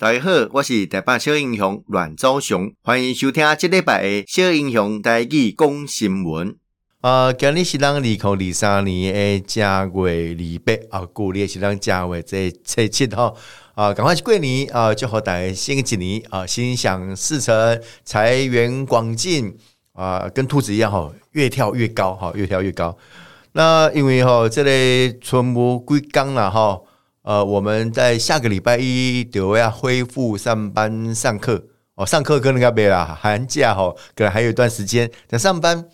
大家好，我是台北小英雄阮昭雄，欢迎收听这礼拜的小英雄台语讲新闻。啊，今日是咱二零二三年的正月二八啊，旧历是咱正月这初七哈啊，赶快去过年啊，祝福大家新一年啊，心想事成，财源广进啊，跟兔子一样哈，越跳越高哈，越跳越高。那因为哈，这里春无归刚了哈。呃，我们在下个礼拜一就要恢复上班上课哦，上课可能要没了，寒假哈，可能还有一段时间等上班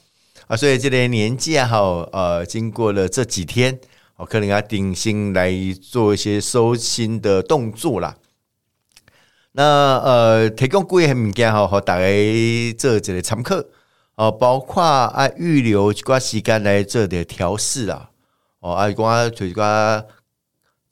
啊，所以这类年假哈，呃，经过了这几天，我可能要定心来做一些收心的动作啦。那呃，提供贵很物件哈，和大家做这个参课哦，包括啊预留一寡时间来做点调试啊，哦，啊，讲就是讲。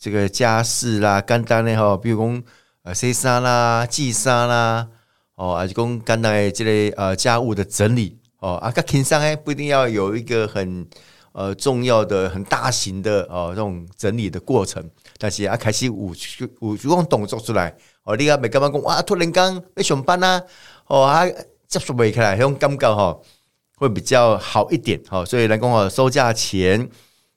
这个家事啦，简单的哈，比如讲呃洗衫啦、寄衫啦，哦，还是讲简单的这类呃家务的整理哦，啊，较轻松诶，不一定要有一个很呃重要的、很大型的哦这种整理的过程，但是啊，开始有有有种动作出来哦，你啊没干嘛讲哇，突然间要上班啦，哦啊接受不起来，那种感觉哈会比较好一点哈，所以来讲哦，收假前。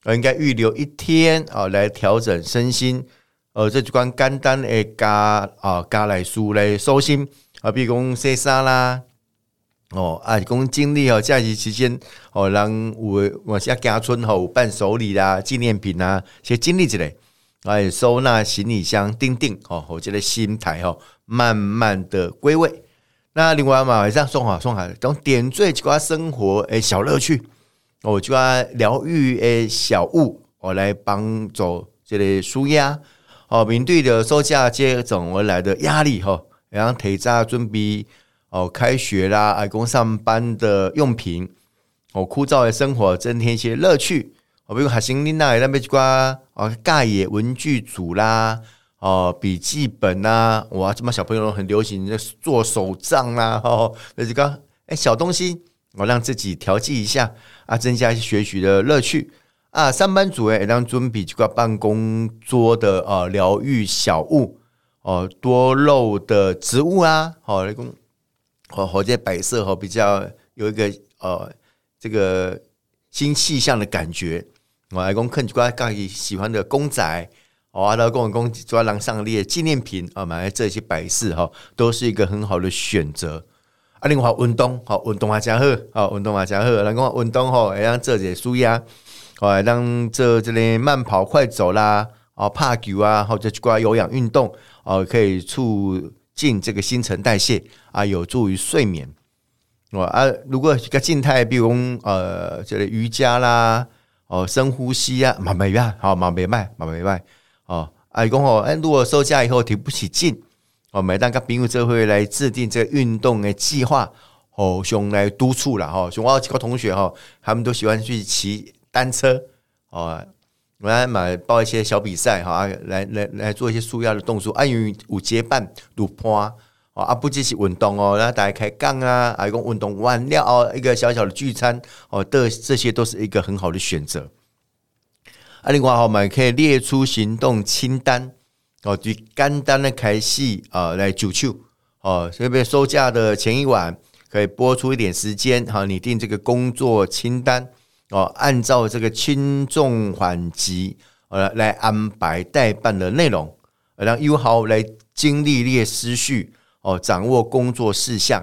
我应该预留一天啊，来调整身心。呃，这就关简单的加啊加来书来收心啊，比如讲洗衫啦，哦啊，讲精力哦，假期期间哦，让我我下家村吼伴手礼啦、纪念品啊，些经历之类，来收纳行李箱，定定哦，我觉得心态哦，慢慢的归位。那另外嘛，晚上送好送好，等点缀几挂生活诶小乐趣。我就要疗愈诶小物，我来帮助这类纾压。哦，面对的收假接踵而来的压力哈，然后提早准备哦，开学啦，爱工上班的用品，哦，枯燥的生活增添一些乐趣。哦，比如学生囡仔那边一挂哦，盖野文具组啦，哦，笔记本呐，哇，这么小朋友很流行做手账啦，哦，那几个诶小东西。我让自己调剂一下啊，增加一些学习的乐趣啊。上班族诶，让准备几个办公桌的呃疗愈小物哦，多肉的植物啊，好来讲，好好在摆设哈，比较有一个呃这个新气象的感觉。我来讲，看几个自己喜欢的公仔，哦，阿拉公公抓廊上列纪念品啊，买来这些摆饰哈，都是一个很好的选择。啊，另外运动，好运动啊，加好，好运动啊，加好。人讲运动吼，会让做些舒压，好来让做这里慢跑、快走啦，哦，拍球啊，或者去挂有氧运动，哦，可以促进这个新陈代谢啊，有助于睡眠。哦啊，如果一个静态，比如讲呃，这个瑜伽啦，哦，深呼吸啊，嘛没坏，好嘛没坏，嘛没坏，哦，啊，伊讲哦，哎，如果收假以后提不起劲。哦，每当跟朋友这会来制定这个运动的计划，哦，熊来督促了哈。熊我几个同学哈，他们都喜欢去骑单车哦，我来买报一些小比赛哈，来来来做一些舒压的动作。啊，因为有结伴有伴哦，啊，不只是运动哦，然后大家开杠啊，啊，一个运动完了哦，一个小小的聚餐哦，的这些都是一个很好的选择。啊，另外我们可以列出行动清单。哦，对简单的开始啊，来就手哦，特别收假的前一晚，可以拨出一点时间哈，拟定这个工作清单哦，按照这个轻重缓急呃来安排待办的内容，让友好来精力列思绪哦，掌握工作事项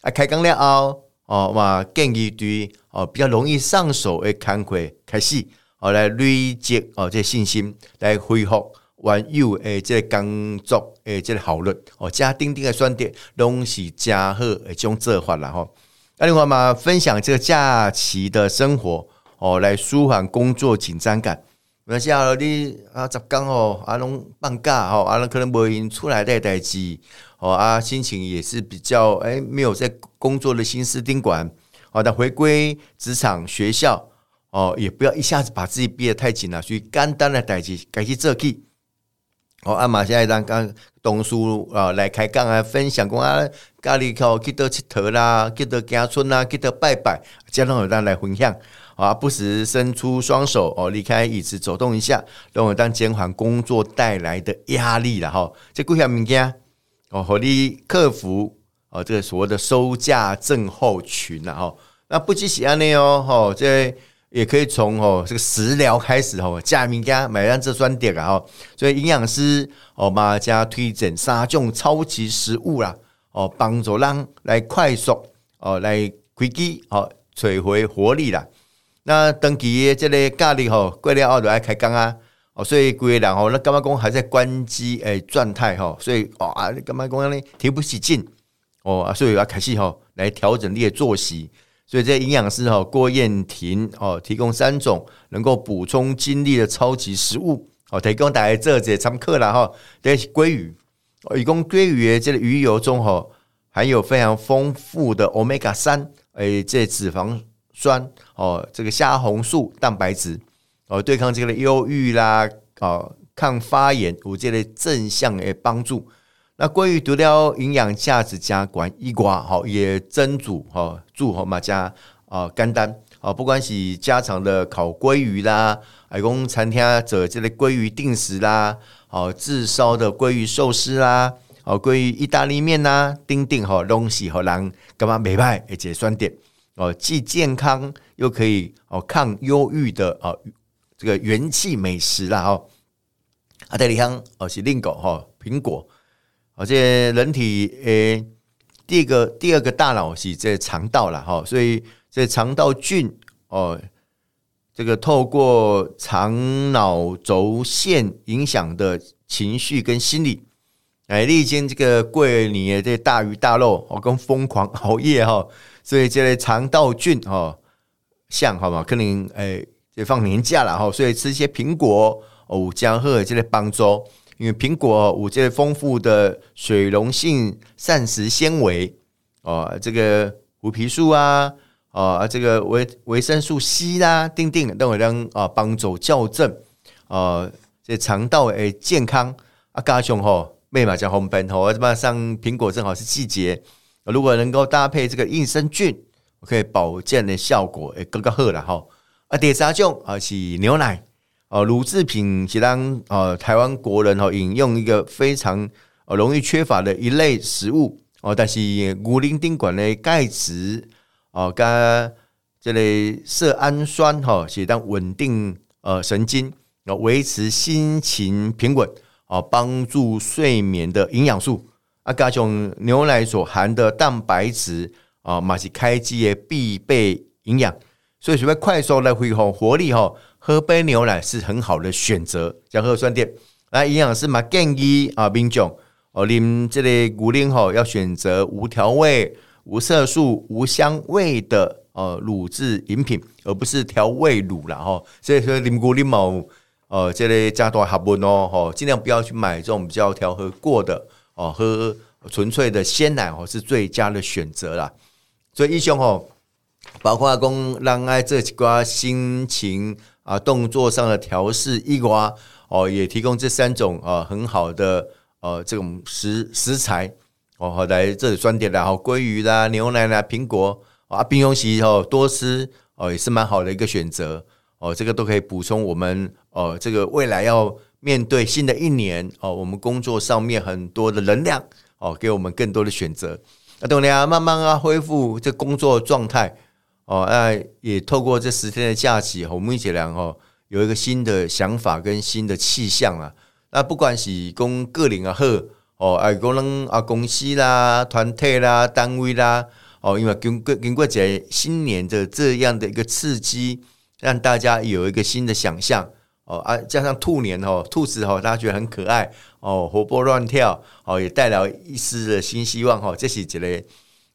啊，开工了哦哦嘛，建议对哦比较容易上手的工作开始哦，来累积哦这信心来恢复。原有诶，这个工作诶，这个效率哦，加钉钉的选择拢是加好诶，种做法啦吼。那另外嘛，分享这个假期的生活哦，来舒缓工作紧张感。那像你啊，十工哦，啊拢放假吼，啊可能无闲出来带代志哦，啊心情也是比较诶、没有在工作的心思顶管哦，但回归职场学校哦，也不要一下子把自己逼得太紧了，所以简单的代志该去做去。哦，阿妈现在让刚东叔啊来开讲啊，分享讲啊，家里头记得佚佗啦，去到行村啦，去到拜拜，这样让我当来分享啊，不时伸出双手哦，离开椅子走动一下，让我当减缓工作带来的压力了哈。这几项物件哦，和你克服哦这个所谓的收假症候群呐哈。那不只是安尼哦，哈，这也可以从哦这个食疗开始哦，加明加买上这酸点啊哈。所以营养师哦嘛加推荐三种超级食物啦，哦帮助人来快速哦来开机哦取回活力啦。那登记的这个咖喱吼，过了后就爱开工啊！哦，所以各位人吼，那干嘛讲还在关机诶状态吼？所以啊，干嘛讲呢？提不起劲哦，所以要开始吼来调整你的作息。所以这营养师吼郭燕婷哦，提供三种能够补充精力的超级食物哦，提供大家做这参考啦吼。第一是鲑鱼哦，一共鲑鱼的这个鱼油中吼含有非常丰富的欧米伽三诶，这脂肪。酸哦，这个虾红素蛋白质哦，对抗这个忧郁啦，哦，抗发炎有这类正向的帮助。那关于除了营养价值加管一瓜好，也蒸煮哈煮好嘛加啊简单啊，不管是家常的烤鲑鱼啦，还供餐厅做这类鲑鱼定食啦，哦，自烧的鲑鱼寿司啦，哦，鲑鱼意大利面呐，丁丁哈东西好让干嘛美派而且酸点。哦，既健康又可以哦抗忧郁的哦，这个元气美食啦哦，阿德里香哦是令狗哈苹果，而且人体诶第一个第二个大脑是这肠道了哈，所以这肠道菌哦，这个透过肠脑轴线影响的情绪跟心理，哎，历经这个过年的这大鱼大肉哦，跟疯狂熬夜哈。所以这类肠道菌哈，像好嘛，可能哎，就放年假了哈，所以吃一些苹果哦，将会有这类帮助，因为苹果有这丰富的水溶性膳食纤维哦，这个虎皮素啊，啊，这个维维生素 C 啦，丁丁都会让啊帮助校正啊，这肠道诶健康啊，加上吼，妹嘛讲红本吼，这马上苹果正好是季节。如果能够搭配这个益生菌，可以保健的效果诶，更加好了哈。啊，第三种啊是牛奶哦，乳制品是让呃台湾国人哦饮用一个非常呃容易缺乏的一类食物哦，但是牛奶顶管的钙质哦，加这类色氨酸哈，是当稳定呃神经，维持心情平稳哦，帮助睡眠的营养素。啊，加上牛奶所含的蛋白质啊，嘛是开机的必备营养，所以想要快速来恢复活力吼，喝杯牛奶是很好的选择。讲喝酸点，来营养师嘛建议啊，民众哦，啉这类牛奶吼，要选择无调味、无色素、无香味的呃乳制饮品，而不是调味乳啦吼。所以说啉牛奶嘛，呃，这类加多学问哦，吼，尽量不要去买这种比较调和过的。哦，喝纯粹的鲜奶哦是最佳的选择啦。所以医生哦，包括讲让爱这几挂心情啊、动作上的调试一挂哦，也提供这三种啊很好的呃这种食食材哦，来这里酸点啦，好鲑鱼啦、牛奶啦、苹果啊、冰红西哦多吃哦也是蛮好的一个选择哦，这个都可以补充我们哦这个未来要。面对新的一年哦，我们工作上面很多的能量哦，给我们更多的选择。那等你啊，慢慢啊恢复这工作状态哦，那也透过这十天的假期，我们一起来哦，有一个新的想法跟新的气象啊。那不管是公个人啊，呵哦，哎，可能啊公司啦、团体啦、单位啦哦，因为经过经过这新年的这样的一个刺激，让大家有一个新的想象。哦啊，加上兔年哦，兔子哦，大家觉得很可爱哦，活泼乱跳哦，也带来一丝的新希望哦。这是一类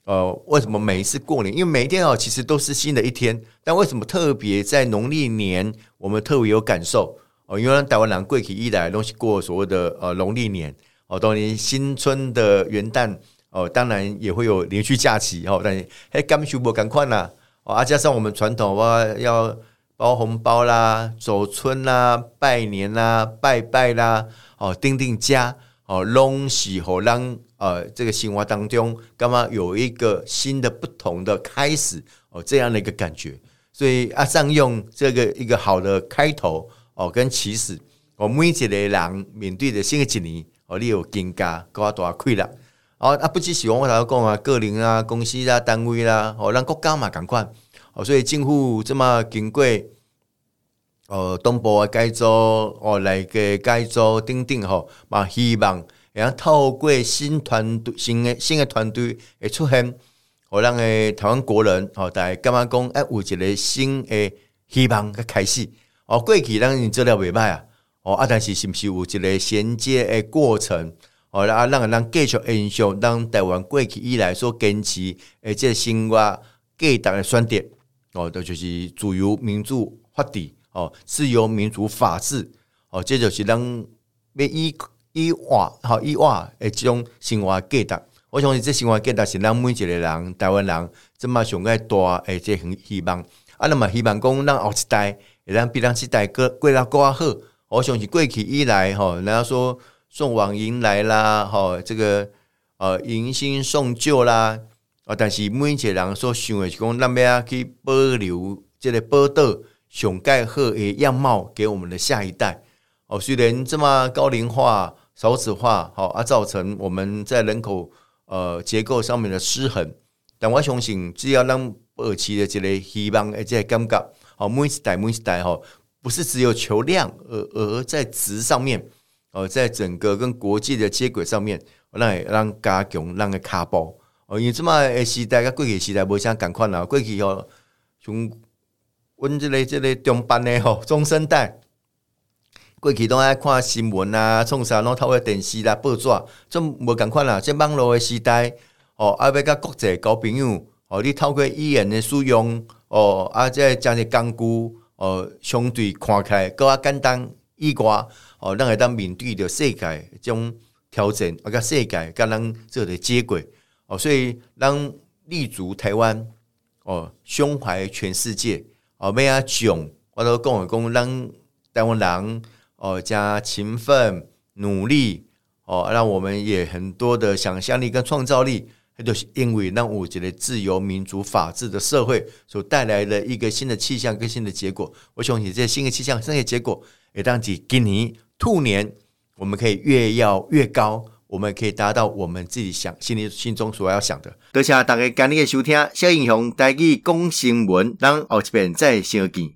呃，为什么每一次过年，因为每一天哦，其实都是新的一天，但为什么特别在农历年，我们特别有感受哦？因为台湾人过去以来都是过所谓的呃农历年哦，当年新春的元旦哦，当然也会有连续假期哦，但是还感受不赶快呐哦，啊，加上我们传统哇要。包红包啦，走春啦，拜年啦，拜拜啦，哦，丁丁家哦，拢是好让呃这个生活当中，干嘛有一个新的不同的开始哦，这样的一个感觉，所以啊，善用这个一个好的开头哦，跟起始，我每一个人面对的新的一年哦，你有更加高大快乐哦啊，不只是我头讲啊，个人啊、公司啊、单位啦，哦，咱国家嘛赶快，哦，所以政府这么经过，呃，东部的改造，哦，来个改造等等吼，嘛希望，然后透过新团队、新的新的团队的出现，哦，让诶台湾国人，哦，大家感觉讲，哎，有一个新的希望嘅开始，哦，过去咱已经做了袂歹啊，哦，啊，但是是毋是有一个衔接诶过程？哦，啊，让人继续延续，让台湾过去以来所坚持诶，这生活价值的选择，哦，都就是自由、民主、法治，哦，自由、民主、法治，哦，这就是咱要以以活，好以活诶，这种生活价值。我相信这生活价值是咱每一个人台湾人这么上个大诶，这很希望。啊，那么希望讲，咱后一代会当比咱这代过过得更好。我相信过去以来，吼，人家说。送往迎来啦，吼，这个呃迎新送旧啦，啊，但是每一个人所想的是讲，咱要去保留这个报道上盖好诶样貌给我们的下一代。哦，虽然这么高龄化、少子化，好啊，造成我们在人口呃结构上面的失衡，但我相信，只要让保持的这个希望，而且感觉，好，每一代每一代，哈，不是只有求量，而而在值上面。哦，在整个跟国际的接轨上面，让让加强让个卡包哦，因为这么诶时代甲过去时代无啥共款啦。过去哦，从阮即个即个中班的吼中生代，过去都爱看新闻啊，创啥拢透过电视啦、报纸，这无共款啦。这网络的时代哦，啊要甲国际交朋友哦，你透过语言的使用哦，啊这加些工具哦，相对看起来更加简单易挂。哦，让会当面对着世界种挑战，啊，甲世界甲咱做的接轨哦，所以咱立足台湾哦，胸怀全世界哦，咩啊囧，我都讲讲，让台湾人哦加勤奋努力哦，让我们也很多的想象力跟创造力，就是因为让我觉得自由民主法治的社会所带来的一个新的气象跟新的结果。我相信这新的气象、新的结果，也当是今年。兔年，我们可以越要越高，我们可以达到我们自己想心里心中所要想的。多谢大家今日的收听，小英雄带去讲新闻，让后一遍再相见。